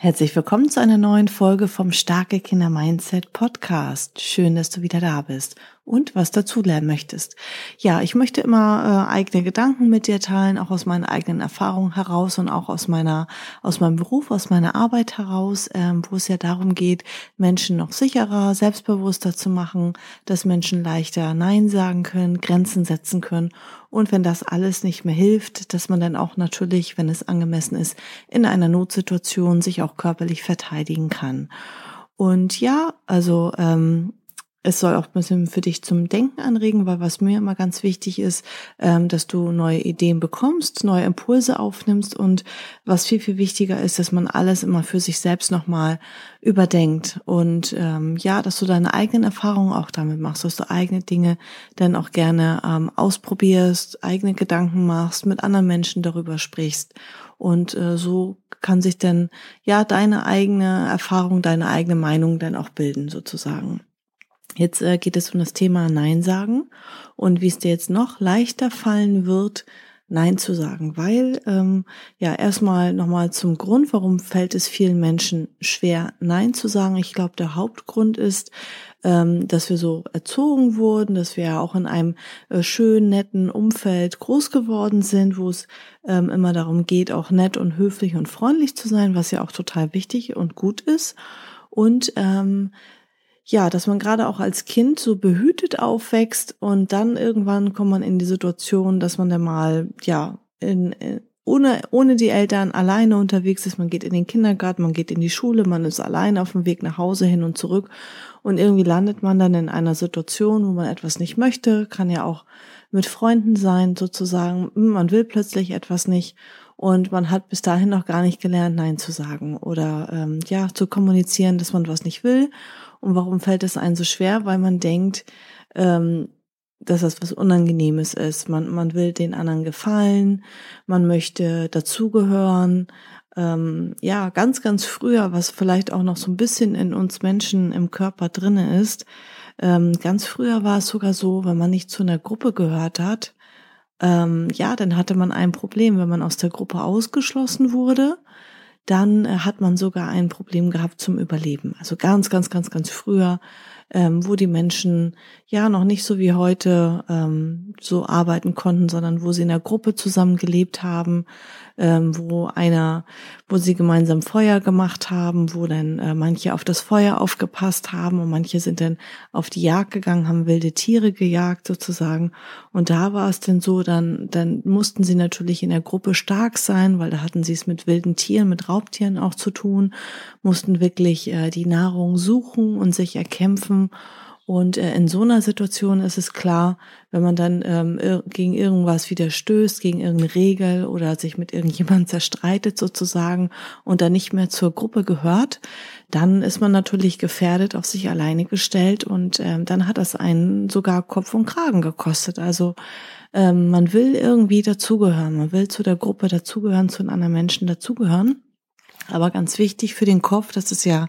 Herzlich willkommen zu einer neuen Folge vom Starke Kinder Mindset Podcast. Schön, dass du wieder da bist und was dazu lernen möchtest. Ja, ich möchte immer äh, eigene Gedanken mit dir teilen, auch aus meinen eigenen Erfahrungen heraus und auch aus meiner, aus meinem Beruf, aus meiner Arbeit heraus, ähm, wo es ja darum geht, Menschen noch sicherer, selbstbewusster zu machen, dass Menschen leichter Nein sagen können, Grenzen setzen können und wenn das alles nicht mehr hilft, dass man dann auch natürlich, wenn es angemessen ist, in einer Notsituation sich auch körperlich verteidigen kann. Und ja, also ähm, es soll auch ein bisschen für dich zum Denken anregen, weil was mir immer ganz wichtig ist, ähm, dass du neue Ideen bekommst, neue Impulse aufnimmst und was viel, viel wichtiger ist, dass man alles immer für sich selbst nochmal überdenkt und ähm, ja, dass du deine eigenen Erfahrungen auch damit machst, dass du eigene Dinge dann auch gerne ähm, ausprobierst, eigene Gedanken machst, mit anderen Menschen darüber sprichst und äh, so kann sich dann ja deine eigene Erfahrung, deine eigene Meinung dann auch bilden sozusagen. Jetzt äh, geht es um das Thema Nein sagen und wie es dir jetzt noch leichter fallen wird, Nein zu sagen, weil ähm, ja erstmal nochmal zum Grund, warum fällt es vielen Menschen schwer, Nein zu sagen. Ich glaube, der Hauptgrund ist, ähm, dass wir so erzogen wurden, dass wir ja auch in einem äh, schönen, netten Umfeld groß geworden sind, wo es ähm, immer darum geht, auch nett und höflich und freundlich zu sein, was ja auch total wichtig und gut ist. Und ähm, ja, dass man gerade auch als Kind so behütet aufwächst und dann irgendwann kommt man in die Situation, dass man dann mal, ja, in, in, ohne, ohne die Eltern alleine unterwegs ist. Man geht in den Kindergarten, man geht in die Schule, man ist alleine auf dem Weg nach Hause hin und zurück. Und irgendwie landet man dann in einer Situation, wo man etwas nicht möchte, kann ja auch mit Freunden sein, sozusagen. Hm, man will plötzlich etwas nicht und man hat bis dahin noch gar nicht gelernt, Nein zu sagen oder ähm, ja zu kommunizieren, dass man was nicht will und warum fällt es einem so schwer? Weil man denkt, ähm, dass das was Unangenehmes ist. Man, man will den anderen gefallen, man möchte dazugehören. Ähm, ja, ganz, ganz früher, was vielleicht auch noch so ein bisschen in uns Menschen im Körper drinne ist. Ähm, ganz früher war es sogar so, wenn man nicht zu einer Gruppe gehört hat, ähm, ja, dann hatte man ein Problem, wenn man aus der Gruppe ausgeschlossen wurde dann äh, hat man sogar ein Problem gehabt zum Überleben. Also ganz, ganz, ganz, ganz früher ähm, wo die Menschen ja noch nicht so wie heute ähm, so arbeiten konnten, sondern wo sie in der Gruppe zusammen gelebt haben, ähm, wo einer, wo sie gemeinsam Feuer gemacht haben, wo dann äh, manche auf das Feuer aufgepasst haben und manche sind dann auf die Jagd gegangen, haben wilde Tiere gejagt sozusagen. Und da war es denn so, dann, dann mussten sie natürlich in der Gruppe stark sein, weil da hatten sie es mit wilden Tieren, mit Raubtieren auch zu tun, mussten wirklich äh, die Nahrung suchen und sich erkämpfen. Und äh, in so einer Situation ist es klar, wenn man dann ähm, gegen irgendwas wieder stößt, gegen irgendeine Regel oder sich mit irgendjemandem zerstreitet sozusagen und dann nicht mehr zur Gruppe gehört, dann ist man natürlich gefährdet, auf sich alleine gestellt und ähm, dann hat das einen sogar Kopf und Kragen gekostet. Also ähm, man will irgendwie dazugehören, man will zu der Gruppe dazugehören, zu den anderen Menschen dazugehören. Aber ganz wichtig für den Kopf, das ist ja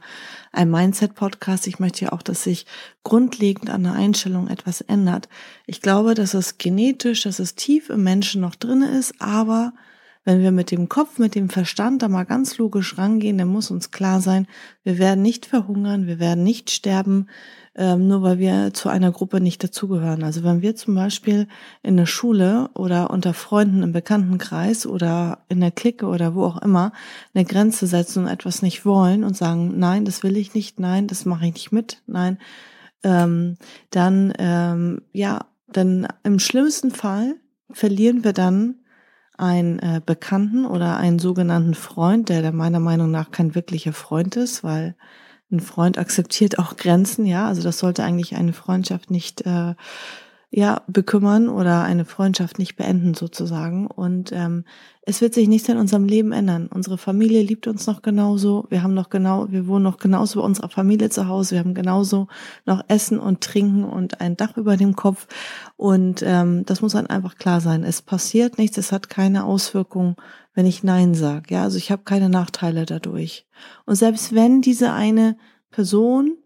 ein Mindset-Podcast. Ich möchte ja auch, dass sich grundlegend an der Einstellung etwas ändert. Ich glaube, dass es genetisch, dass es tief im Menschen noch drin ist, aber wenn wir mit dem Kopf, mit dem Verstand da mal ganz logisch rangehen, dann muss uns klar sein, wir werden nicht verhungern, wir werden nicht sterben, ähm, nur weil wir zu einer Gruppe nicht dazugehören. Also wenn wir zum Beispiel in der Schule oder unter Freunden im Bekanntenkreis oder in der Clique oder wo auch immer eine Grenze setzen und etwas nicht wollen und sagen, nein, das will ich nicht, nein, das mache ich nicht mit, nein, ähm, dann ähm, ja, dann im schlimmsten Fall verlieren wir dann einen äh, Bekannten oder einen sogenannten Freund, der, der meiner Meinung nach kein wirklicher Freund ist, weil ein Freund akzeptiert auch Grenzen, ja. Also das sollte eigentlich eine Freundschaft nicht, äh, ja bekümmern oder eine Freundschaft nicht beenden sozusagen. Und ähm, es wird sich nichts in unserem Leben ändern. Unsere Familie liebt uns noch genauso. Wir haben noch genau, wir wohnen noch genauso bei unserer Familie zu Hause. Wir haben genauso noch Essen und Trinken und ein Dach über dem Kopf. Und ähm, das muss dann einfach klar sein. Es passiert nichts. Es hat keine Auswirkungen, wenn ich Nein sage. Ja, also ich habe keine Nachteile dadurch. Und selbst wenn diese eine Person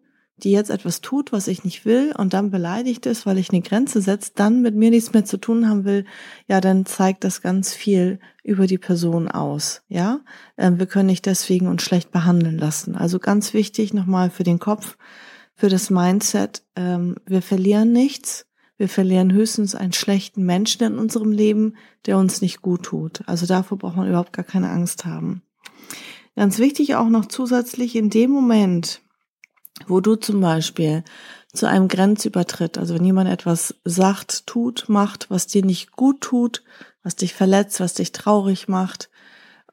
die jetzt etwas tut, was ich nicht will und dann beleidigt ist, weil ich eine Grenze setze, dann mit mir nichts mehr zu tun haben will, ja, dann zeigt das ganz viel über die Person aus, ja. Ähm, wir können nicht deswegen uns schlecht behandeln lassen. Also ganz wichtig nochmal für den Kopf, für das Mindset, ähm, wir verlieren nichts, wir verlieren höchstens einen schlechten Menschen in unserem Leben, der uns nicht gut tut. Also davor braucht man überhaupt gar keine Angst haben. Ganz wichtig auch noch zusätzlich in dem Moment, wo du zum Beispiel zu einem Grenzübertritt, also wenn jemand etwas sagt, tut, macht, was dir nicht gut tut, was dich verletzt, was dich traurig macht,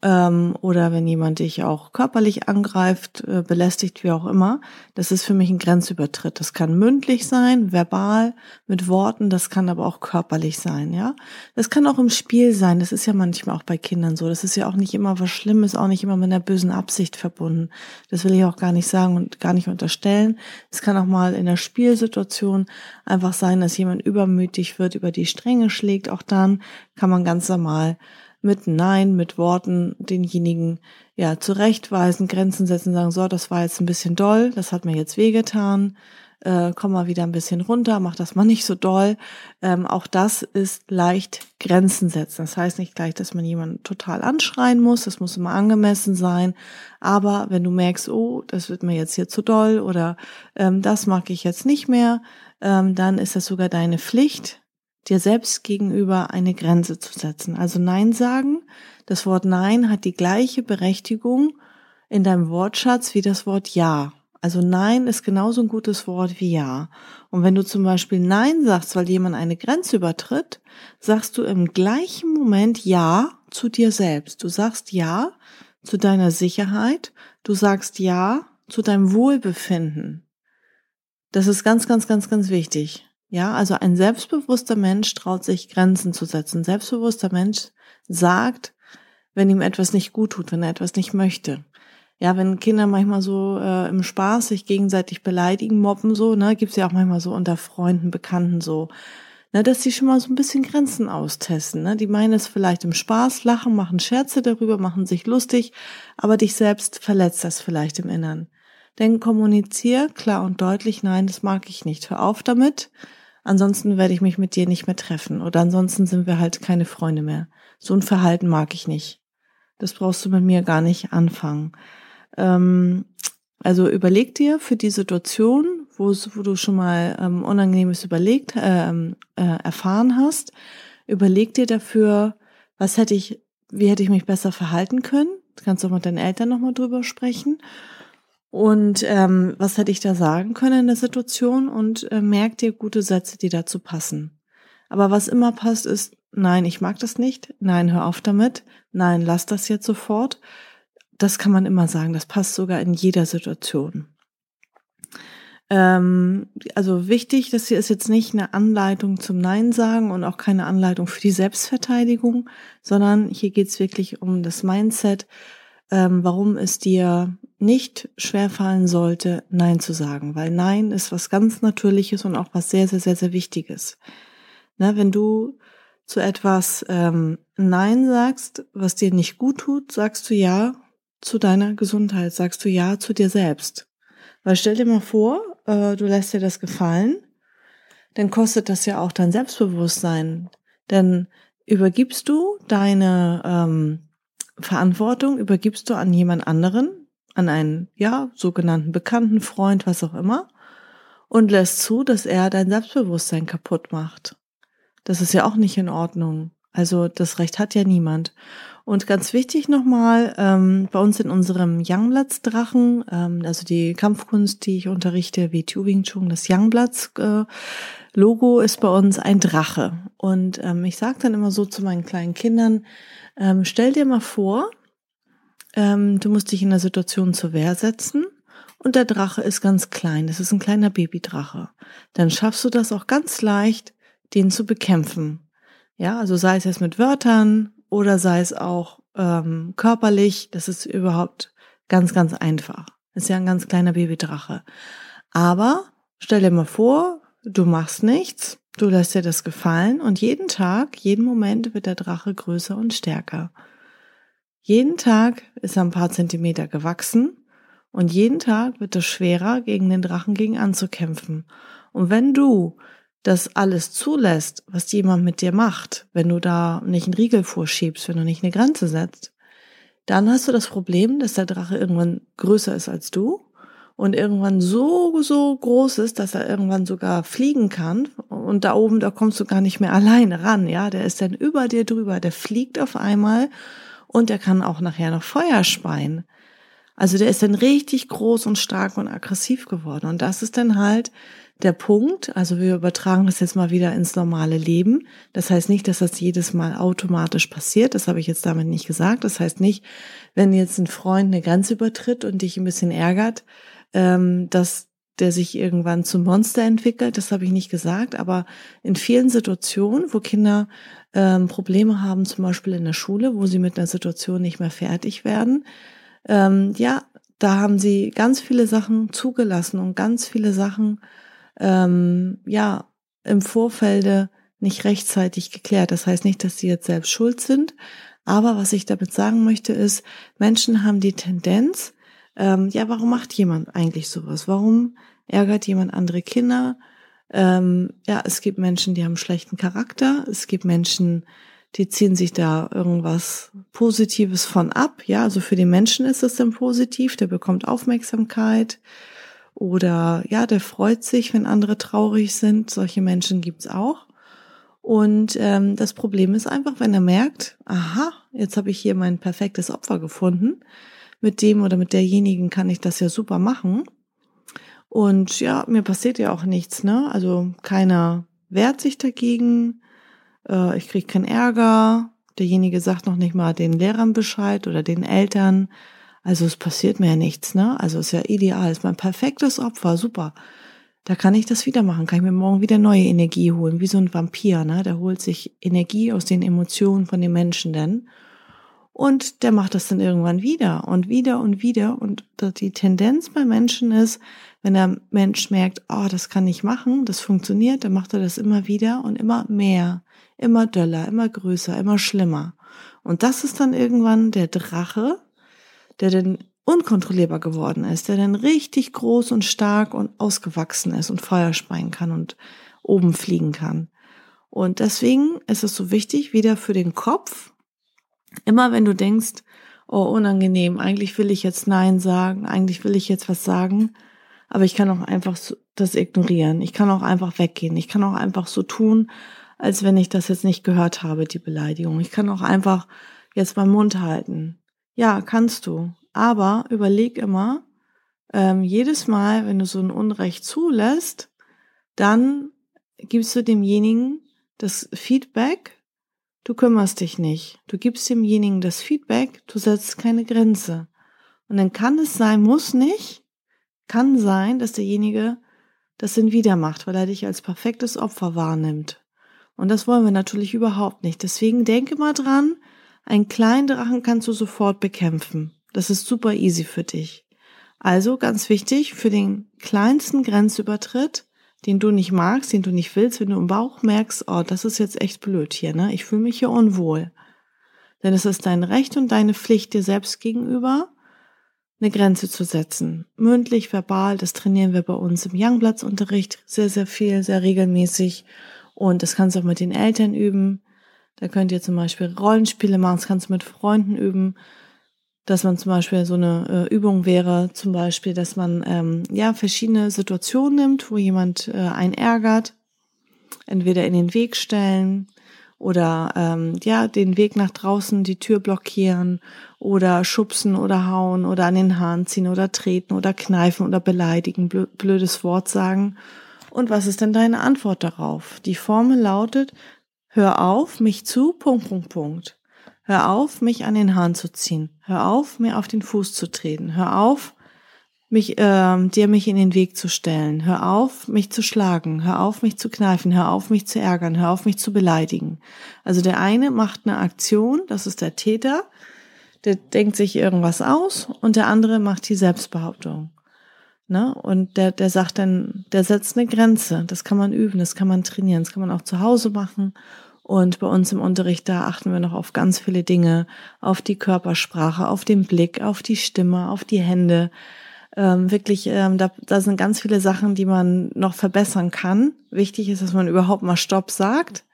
ähm, oder wenn jemand dich auch körperlich angreift, äh, belästigt, wie auch immer, das ist für mich ein Grenzübertritt. Das kann mündlich sein, verbal, mit Worten, das kann aber auch körperlich sein, ja. Das kann auch im Spiel sein, das ist ja manchmal auch bei Kindern so. Das ist ja auch nicht immer was Schlimmes, auch nicht immer mit einer bösen Absicht verbunden. Das will ich auch gar nicht sagen und gar nicht unterstellen. Es kann auch mal in der Spielsituation einfach sein, dass jemand übermütig wird, über die Stränge schlägt. Auch dann kann man ganz normal mit Nein, mit Worten denjenigen ja zurechtweisen, Grenzen setzen, sagen, so, das war jetzt ein bisschen doll, das hat mir jetzt wehgetan, äh, komm mal wieder ein bisschen runter, mach das mal nicht so doll. Ähm, auch das ist leicht Grenzen setzen. Das heißt nicht gleich, dass man jemanden total anschreien muss, das muss immer angemessen sein. Aber wenn du merkst, oh, das wird mir jetzt hier zu doll oder ähm, das mag ich jetzt nicht mehr, ähm, dann ist das sogar deine Pflicht, dir selbst gegenüber eine Grenze zu setzen. Also Nein sagen. Das Wort Nein hat die gleiche Berechtigung in deinem Wortschatz wie das Wort Ja. Also Nein ist genauso ein gutes Wort wie Ja. Und wenn du zum Beispiel Nein sagst, weil jemand eine Grenze übertritt, sagst du im gleichen Moment Ja zu dir selbst. Du sagst Ja zu deiner Sicherheit. Du sagst Ja zu deinem Wohlbefinden. Das ist ganz, ganz, ganz, ganz wichtig. Ja, also ein selbstbewusster Mensch traut sich Grenzen zu setzen. Selbstbewusster Mensch sagt, wenn ihm etwas nicht gut tut, wenn er etwas nicht möchte. Ja, wenn Kinder manchmal so äh, im Spaß sich gegenseitig beleidigen, mobben so, ne, gibt's ja auch manchmal so unter Freunden, Bekannten so, ne, dass sie schon mal so ein bisschen Grenzen austesten. Ne? Die meinen es vielleicht im Spaß, lachen, machen Scherze darüber, machen sich lustig, aber dich selbst verletzt das vielleicht im Innern. Denn kommunizier klar und deutlich, nein, das mag ich nicht. Hör auf damit ansonsten werde ich mich mit dir nicht mehr treffen oder ansonsten sind wir halt keine Freunde mehr. So ein Verhalten mag ich nicht. Das brauchst du mit mir gar nicht anfangen. Ähm, also überleg dir für die Situation, wo, du schon mal ähm, Unangenehmes überlegt, ähm, äh, erfahren hast, überleg dir dafür, was hätte ich, wie hätte ich mich besser verhalten können. Du kannst auch mit deinen Eltern nochmal drüber sprechen. Und ähm, was hätte ich da sagen können in der Situation? Und äh, merk dir gute Sätze, die dazu passen. Aber was immer passt, ist, nein, ich mag das nicht, nein, hör auf damit, nein, lass das jetzt sofort. Das kann man immer sagen, das passt sogar in jeder Situation. Ähm, also wichtig, das hier ist jetzt nicht eine Anleitung zum Nein sagen und auch keine Anleitung für die Selbstverteidigung, sondern hier geht's wirklich um das Mindset, ähm, warum es dir nicht schwerfallen sollte, Nein zu sagen, weil Nein ist was ganz Natürliches und auch was sehr, sehr, sehr, sehr Wichtiges. Ne, wenn du zu etwas ähm, Nein sagst, was dir nicht gut tut, sagst du Ja zu deiner Gesundheit, sagst du Ja zu dir selbst. Weil stell dir mal vor, äh, du lässt dir das gefallen, dann kostet das ja auch dein Selbstbewusstsein. Denn übergibst du deine ähm, Verantwortung übergibst du an jemand anderen, an einen, ja, sogenannten Bekannten, Freund, was auch immer, und lässt zu, dass er dein Selbstbewusstsein kaputt macht. Das ist ja auch nicht in Ordnung. Also das Recht hat ja niemand. Und ganz wichtig nochmal, ähm, bei uns in unserem Youngblatts Drachen, ähm, also die Kampfkunst, die ich unterrichte, wie Wing Chun, das Youngblatts äh, Logo ist bei uns ein Drache. Und ähm, ich sage dann immer so zu meinen kleinen Kindern, ähm, stell dir mal vor, ähm, du musst dich in der Situation zur Wehr setzen und der Drache ist ganz klein. Das ist ein kleiner Babydrache. Dann schaffst du das auch ganz leicht, den zu bekämpfen. Ja, also sei es jetzt mit Wörtern oder sei es auch ähm, körperlich, das ist überhaupt ganz, ganz einfach. Ist ja ein ganz kleiner Babydrache. Aber stell dir mal vor, du machst nichts, du lässt dir das gefallen und jeden Tag, jeden Moment wird der Drache größer und stärker. Jeden Tag ist er ein paar Zentimeter gewachsen und jeden Tag wird es schwerer, gegen den Drachen gegen anzukämpfen. Und wenn du das alles zulässt, was jemand mit dir macht, wenn du da nicht einen Riegel vorschiebst, wenn du nicht eine Grenze setzt, dann hast du das Problem, dass der Drache irgendwann größer ist als du und irgendwann so, so groß ist, dass er irgendwann sogar fliegen kann. Und da oben, da kommst du gar nicht mehr alleine ran, ja. Der ist dann über dir drüber, der fliegt auf einmal und der kann auch nachher noch Feuer speien. Also der ist dann richtig groß und stark und aggressiv geworden. Und das ist dann halt der Punkt. Also wir übertragen das jetzt mal wieder ins normale Leben. Das heißt nicht, dass das jedes Mal automatisch passiert. Das habe ich jetzt damit nicht gesagt. Das heißt nicht, wenn jetzt ein Freund eine Grenze übertritt und dich ein bisschen ärgert, ähm, dass der sich irgendwann zum Monster entwickelt. Das habe ich nicht gesagt. Aber in vielen Situationen, wo Kinder ähm, Probleme haben, zum Beispiel in der Schule, wo sie mit einer Situation nicht mehr fertig werden, ähm, ja, da haben sie ganz viele Sachen zugelassen und ganz viele Sachen, ähm, ja, im Vorfelde nicht rechtzeitig geklärt. Das heißt nicht, dass sie jetzt selbst schuld sind. Aber was ich damit sagen möchte, ist, Menschen haben die Tendenz, ähm, ja, warum macht jemand eigentlich sowas? Warum ärgert jemand andere Kinder? Ähm, ja, es gibt Menschen, die haben schlechten Charakter. Es gibt Menschen, die ziehen sich da irgendwas Positives von ab. Ja, also für den Menschen ist es dann positiv, der bekommt Aufmerksamkeit oder ja, der freut sich, wenn andere traurig sind. Solche Menschen gibt's auch. Und ähm, das Problem ist einfach, wenn er merkt, aha, jetzt habe ich hier mein perfektes Opfer gefunden, mit dem oder mit derjenigen kann ich das ja super machen. Und ja, mir passiert ja auch nichts, ne? Also keiner wehrt sich dagegen, äh, ich kriege keinen Ärger, derjenige sagt noch nicht mal den Lehrern Bescheid oder den Eltern. Also es passiert mir ja nichts, ne? Also ist ja ideal, ist mein perfektes Opfer, super. Da kann ich das wieder machen, kann ich mir morgen wieder neue Energie holen, wie so ein Vampir, ne? Der holt sich Energie aus den Emotionen von den Menschen denn. Und der macht das dann irgendwann wieder und wieder und wieder. Und die Tendenz bei Menschen ist, wenn der Mensch merkt, oh, das kann ich machen, das funktioniert, dann macht er das immer wieder und immer mehr immer döller, immer größer, immer schlimmer. Und das ist dann irgendwann der Drache, der dann unkontrollierbar geworden ist, der dann richtig groß und stark und ausgewachsen ist und Feuer speien kann und oben fliegen kann. Und deswegen ist es so wichtig, wieder für den Kopf, immer wenn du denkst, oh, unangenehm, eigentlich will ich jetzt Nein sagen, eigentlich will ich jetzt was sagen, aber ich kann auch einfach das ignorieren. Ich kann auch einfach weggehen. Ich kann auch einfach so tun, als wenn ich das jetzt nicht gehört habe, die Beleidigung. Ich kann auch einfach jetzt meinen Mund halten. Ja, kannst du. Aber überleg immer, ähm, jedes Mal, wenn du so ein Unrecht zulässt, dann gibst du demjenigen das Feedback, du kümmerst dich nicht. Du gibst demjenigen das Feedback, du setzt keine Grenze. Und dann kann es sein, muss nicht, kann sein, dass derjenige das dann wieder macht, weil er dich als perfektes Opfer wahrnimmt. Und das wollen wir natürlich überhaupt nicht. Deswegen denke mal dran, einen kleinen Drachen kannst du sofort bekämpfen. Das ist super easy für dich. Also ganz wichtig, für den kleinsten Grenzübertritt, den du nicht magst, den du nicht willst, wenn du im Bauch merkst, oh, das ist jetzt echt blöd hier, ne? Ich fühle mich hier unwohl. Denn es ist dein Recht und deine Pflicht dir selbst gegenüber, eine Grenze zu setzen. Mündlich, verbal, das trainieren wir bei uns im Youngplatz-Unterricht sehr, sehr viel, sehr regelmäßig. Und das kannst du auch mit den Eltern üben. Da könnt ihr zum Beispiel Rollenspiele machen, das kannst du mit Freunden üben. Dass man zum Beispiel so eine äh, Übung wäre, zum Beispiel, dass man ähm, ja verschiedene Situationen nimmt, wo jemand äh, einen ärgert, entweder in den Weg stellen oder ähm, ja den Weg nach draußen, die Tür blockieren oder schubsen oder hauen oder an den Haaren ziehen oder treten oder kneifen oder beleidigen, blödes Wort sagen und was ist denn deine Antwort darauf? Die Formel lautet, hör auf, mich zu, Punkt, Punkt, Punkt. Hör auf, mich an den Haaren zu ziehen. Hör auf, mir auf den Fuß zu treten. Hör auf, mich, äh, dir mich in den Weg zu stellen. Hör auf, mich zu schlagen. Hör auf, mich zu kneifen. Hör auf, mich zu ärgern. Hör auf, mich zu beleidigen. Also der eine macht eine Aktion, das ist der Täter, der denkt sich irgendwas aus und der andere macht die Selbstbehauptung. Ne? Und der, der sagt dann, der setzt eine Grenze. Das kann man üben, das kann man trainieren, das kann man auch zu Hause machen. Und bei uns im Unterricht, da achten wir noch auf ganz viele Dinge, auf die Körpersprache, auf den Blick, auf die Stimme, auf die Hände, ähm, wirklich, ähm, da, da sind ganz viele Sachen, die man noch verbessern kann. Wichtig ist, dass man überhaupt mal Stopp sagt.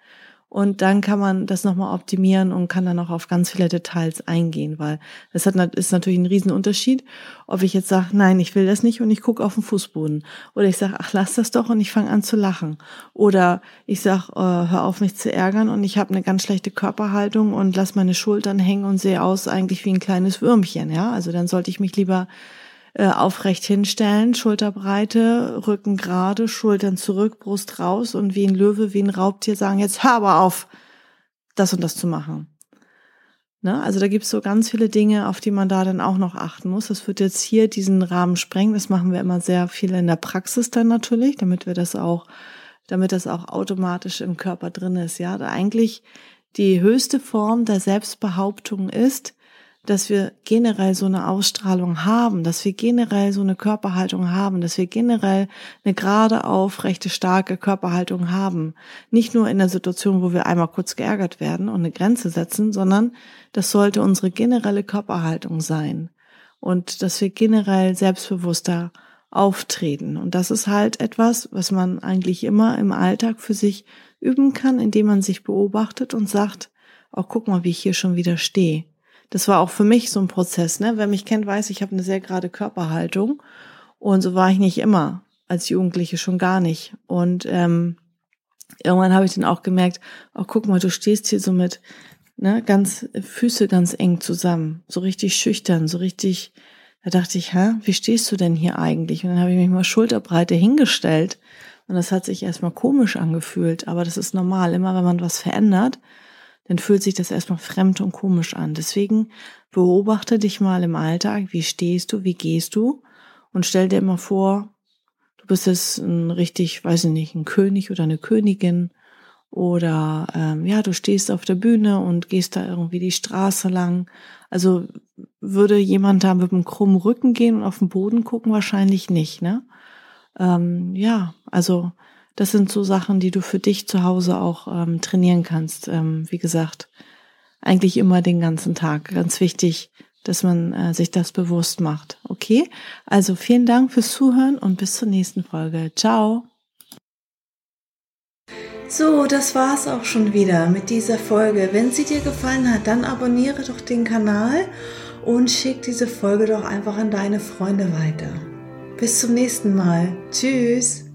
Und dann kann man das nochmal optimieren und kann dann auch auf ganz viele Details eingehen, weil es hat, ist natürlich ein Riesenunterschied, ob ich jetzt sage, nein, ich will das nicht und ich gucke auf den Fußboden. Oder ich sage, ach, lass das doch und ich fange an zu lachen. Oder ich sage, äh, hör auf mich zu ärgern und ich habe eine ganz schlechte Körperhaltung und lass meine Schultern hängen und sehe aus eigentlich wie ein kleines Würmchen. Ja, also dann sollte ich mich lieber äh, aufrecht hinstellen, Schulterbreite, Rücken gerade, Schultern zurück, Brust raus und wie ein Löwe, wie ein Raubtier sagen, jetzt hör aber auf, das und das zu machen. Ne? Also da gibt's so ganz viele Dinge, auf die man da dann auch noch achten muss. Das wird jetzt hier diesen Rahmen sprengen. Das machen wir immer sehr viel in der Praxis dann natürlich, damit wir das auch, damit das auch automatisch im Körper drin ist. Ja, da eigentlich die höchste Form der Selbstbehauptung ist, dass wir generell so eine Ausstrahlung haben, dass wir generell so eine Körperhaltung haben, dass wir generell eine gerade aufrechte, starke Körperhaltung haben. Nicht nur in der Situation, wo wir einmal kurz geärgert werden und eine Grenze setzen, sondern das sollte unsere generelle Körperhaltung sein. Und dass wir generell selbstbewusster auftreten. Und das ist halt etwas, was man eigentlich immer im Alltag für sich üben kann, indem man sich beobachtet und sagt, oh, guck mal, wie ich hier schon wieder stehe das war auch für mich so ein Prozess. Ne? Wer mich kennt, weiß, ich habe eine sehr gerade Körperhaltung. Und so war ich nicht immer, als Jugendliche schon gar nicht. Und ähm, irgendwann habe ich dann auch gemerkt, oh, guck mal, du stehst hier so mit ne, ganz Füße ganz eng zusammen, so richtig schüchtern, so richtig. Da dachte ich, hä, wie stehst du denn hier eigentlich? Und dann habe ich mich mal Schulterbreite hingestellt. Und das hat sich erstmal komisch angefühlt, aber das ist normal. Immer wenn man was verändert, dann fühlt sich das erstmal fremd und komisch an. Deswegen beobachte dich mal im Alltag, wie stehst du, wie gehst du und stell dir immer vor, du bist jetzt ein richtig, weiß ich nicht, ein König oder eine Königin oder ähm, ja, du stehst auf der Bühne und gehst da irgendwie die Straße lang. Also würde jemand da mit einem krummen Rücken gehen und auf den Boden gucken? Wahrscheinlich nicht, ne? Ähm, ja, also das sind so Sachen, die du für dich zu Hause auch ähm, trainieren kannst. Ähm, wie gesagt, eigentlich immer den ganzen Tag. Ganz wichtig, dass man äh, sich das bewusst macht. Okay? Also vielen Dank fürs Zuhören und bis zur nächsten Folge. Ciao. So, das war's auch schon wieder mit dieser Folge. Wenn sie dir gefallen hat, dann abonniere doch den Kanal und schick diese Folge doch einfach an deine Freunde weiter. Bis zum nächsten Mal. Tschüss.